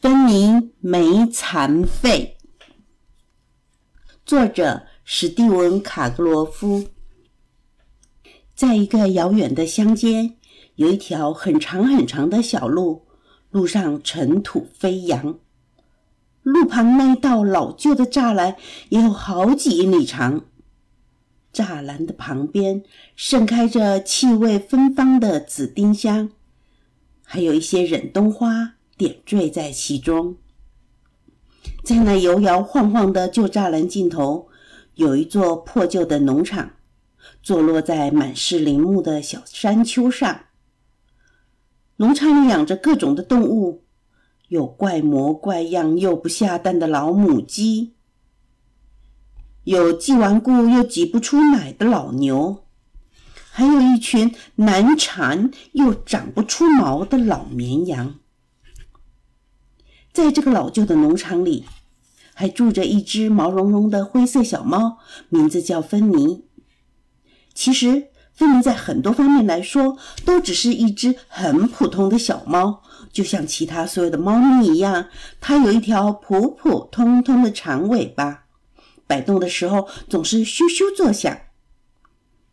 芬妮没残废，作者史蒂文·卡格罗夫。在一个遥远的乡间，有一条很长很长的小路，路上尘土飞扬。路旁那道老旧的栅栏也有好几英里长。栅栏的旁边盛开着气味芬芳的紫丁香，还有一些忍冬花。点缀在其中，在那摇摇晃晃的旧栅栏尽头，有一座破旧的农场，坐落在满是林木的小山丘上。农场里养着各种的动物，有怪模怪样又不下蛋的老母鸡，有既顽固又挤不出奶的老牛，还有一群难缠又长不出毛的老绵羊。在这个老旧的农场里，还住着一只毛茸茸的灰色小猫，名字叫芬妮。其实，芬妮在很多方面来说，都只是一只很普通的小猫，就像其他所有的猫咪一样。它有一条普普通通的长尾巴，摆动的时候总是咻咻作响。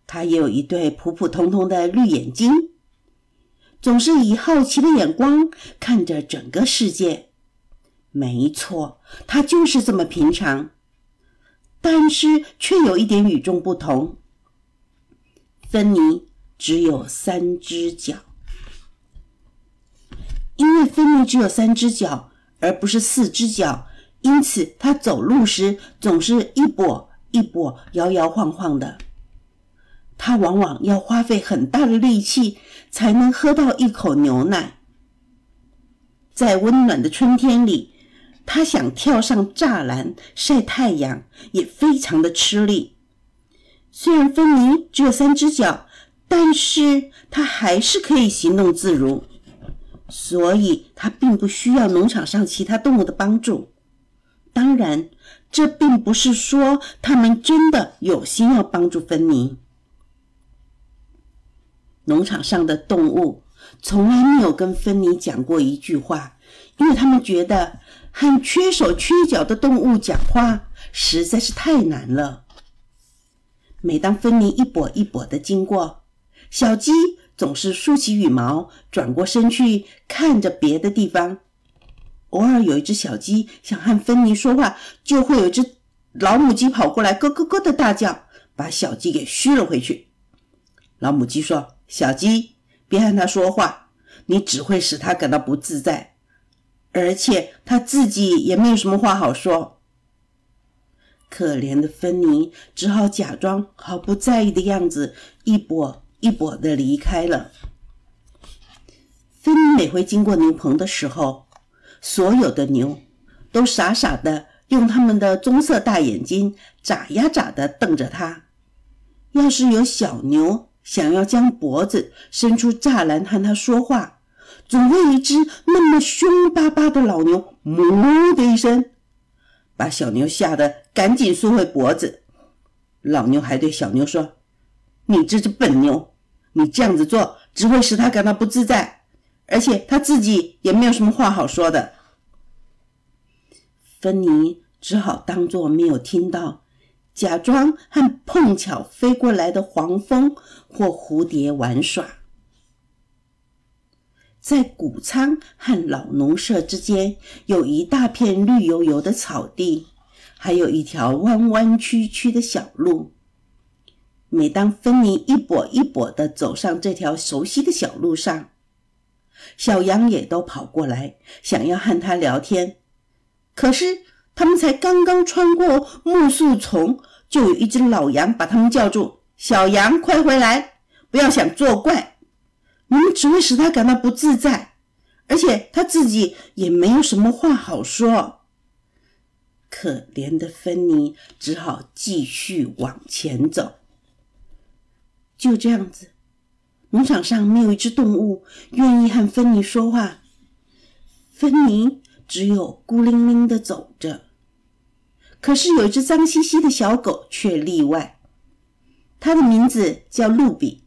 它也有一对普普通通的绿眼睛，总是以好奇的眼光看着整个世界。没错，它就是这么平常，但是却有一点与众不同。芬妮只有三只脚，因为芬妮只有三只脚，而不是四只脚，因此她走路时总是一跛一跛、摇摇晃晃的。他往往要花费很大的力气才能喝到一口牛奶。在温暖的春天里。他想跳上栅栏晒太阳，也非常的吃力。虽然芬妮只有三只脚，但是他还是可以行动自如，所以他并不需要农场上其他动物的帮助。当然，这并不是说他们真的有心要帮助芬妮。农场上的动物从来没有跟芬妮讲过一句话，因为他们觉得。和缺手缺脚的动物讲话实在是太难了。每当芬妮一跛一跛的经过，小鸡总是竖起羽毛，转过身去看着别的地方。偶尔有一只小鸡想和芬妮说话，就会有一只老母鸡跑过来，咯咯咯的大叫，把小鸡给嘘了回去。老母鸡说：“小鸡，别和它说话，你只会使它感到不自在。”而且他自己也没有什么话好说。可怜的芬妮只好假装毫不在意的样子，一跛一跛的离开了。芬妮每回经过牛棚的时候，所有的牛都傻傻的用他们的棕色大眼睛眨呀眨的瞪着他。要是有小牛想要将脖子伸出栅栏和他说话，总会一只那么凶巴巴的老牛，哞的一声，把小牛吓得赶紧缩回脖子。老牛还对小牛说：“你这只笨牛，你这样子做只会使他感到不自在，而且他自己也没有什么话好说的。”芬妮只好当作没有听到，假装和碰巧飞过来的黄蜂或蝴蝶玩耍。在谷仓和老农舍之间，有一大片绿油油的草地，还有一条弯弯曲曲的小路。每当芬妮一跛一跛地走上这条熟悉的小路上，小羊也都跑过来，想要和他聊天。可是，他们才刚刚穿过木树丛，就有一只老羊把他们叫住：“小羊，快回来！不要想作怪。”你们只会使他感到不自在，而且他自己也没有什么话好说。可怜的芬妮只好继续往前走。就这样子，农场上没有一只动物愿意和芬妮说话。芬妮只有孤零零的走着。可是有一只脏兮兮的小狗却例外，它的名字叫露比，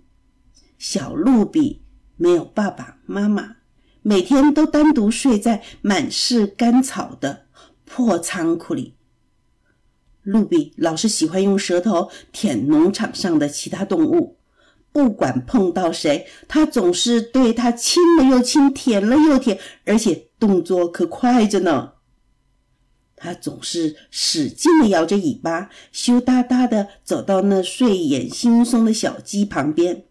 小露比。没有爸爸妈妈，每天都单独睡在满是干草的破仓库里。露比老是喜欢用舌头舔农场上的其他动物，不管碰到谁，他总是对他亲了又亲，舔了又舔，而且动作可快着呢。他总是使劲的摇着尾巴，羞答答的走到那睡眼惺忪的小鸡旁边。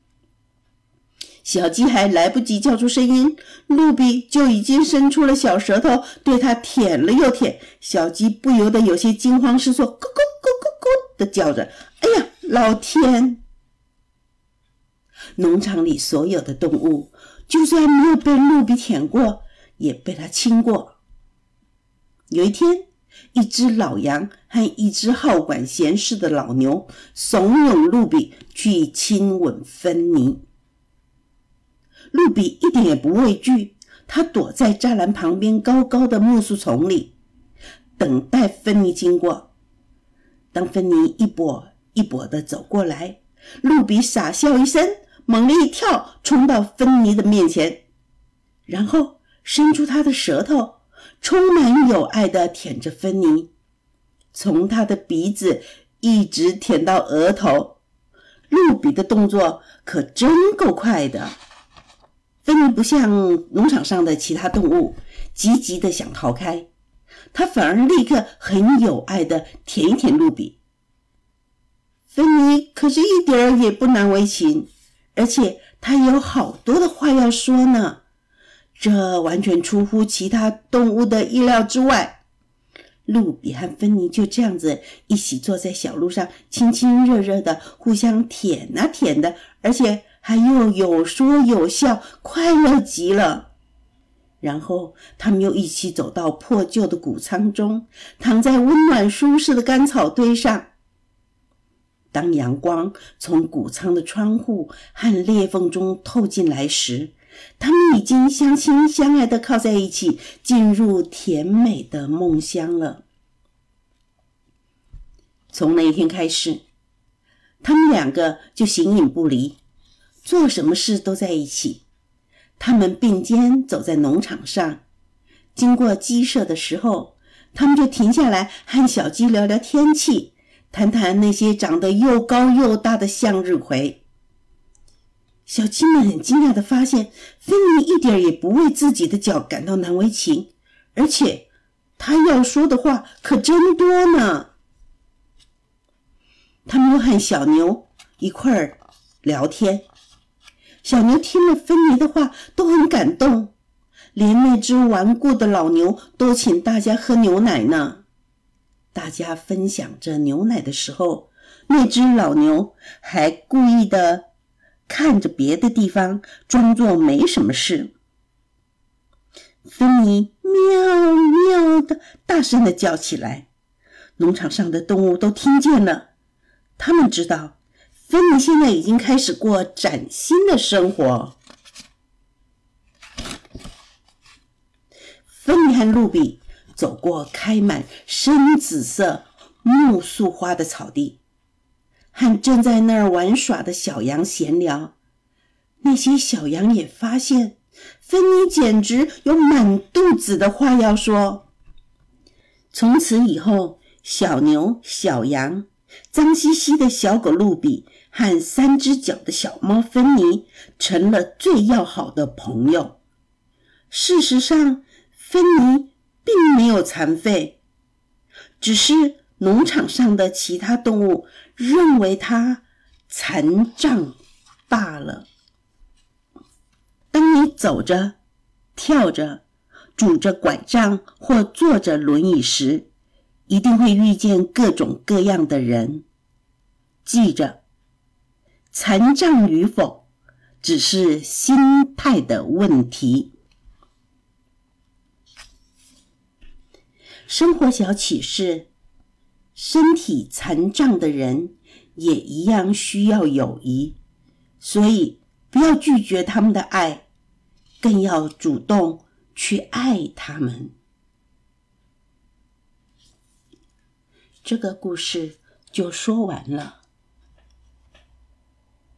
小鸡还来不及叫出声音，露比就已经伸出了小舌头，对它舔了又舔。小鸡不由得有些惊慌失措，咕咕咕咕咕的叫着：“哎呀，老天！”农场里所有的动物，就算没有被露比舔过，也被它亲过。有一天，一只老羊和一只好管闲事的老牛怂恿露比去亲吻芬妮。露比一点也不畏惧，他躲在栅栏旁边高高的木树丛里，等待芬妮经过。当芬妮一跛一跛的走过来，露比傻笑一声，猛地一跳，冲到芬妮的面前，然后伸出他的舌头，充满友爱的舔着芬妮，从他的鼻子一直舔到额头。露比的动作可真够快的。芬妮不像农场上的其他动物，急急的想逃开，它反而立刻很有爱的舔一舔露比。芬妮可是一点儿也不难为情，而且她有好多的话要说呢，这完全出乎其他动物的意料之外。露比和芬妮就这样子一起坐在小路上，亲亲热热的互相舔啊舔的，而且。还又有说有笑，快乐极了。然后他们又一起走到破旧的谷仓中，躺在温暖舒适的干草堆上。当阳光从谷仓的窗户和裂缝中透进来时，他们已经相亲相爱的靠在一起，进入甜美的梦乡了。从那一天开始，他们两个就形影不离。做什么事都在一起。他们并肩走在农场上，经过鸡舍的时候，他们就停下来和小鸡聊聊天气，谈谈那些长得又高又大的向日葵。小鸡们很惊讶的发现，芬妮一点也不为自己的脚感到难为情，而且他要说的话可真多呢。他们又和小牛一块儿聊天。小牛听了芬妮的话，都很感动，连那只顽固的老牛都请大家喝牛奶呢。大家分享着牛奶的时候，那只老牛还故意的看着别的地方，装作没什么事。芬妮喵喵的大声的叫起来，农场上的动物都听见了，他们知道。芬妮现在已经开始过崭新的生活。芬妮和露比走过开满深紫色木树花的草地，和正在那儿玩耍的小羊闲聊。那些小羊也发现，芬妮简直有满肚子的话要说。从此以后，小牛、小羊、脏兮兮的小狗露比。和三只脚的小猫芬妮成了最要好的朋友。事实上，芬妮并没有残废，只是农场上的其他动物认为它残障罢了。当你走着、跳着、拄着拐杖或坐着轮椅时，一定会遇见各种各样的人。记着。残障与否，只是心态的问题。生活小启示：身体残障的人也一样需要友谊，所以不要拒绝他们的爱，更要主动去爱他们。这个故事就说完了。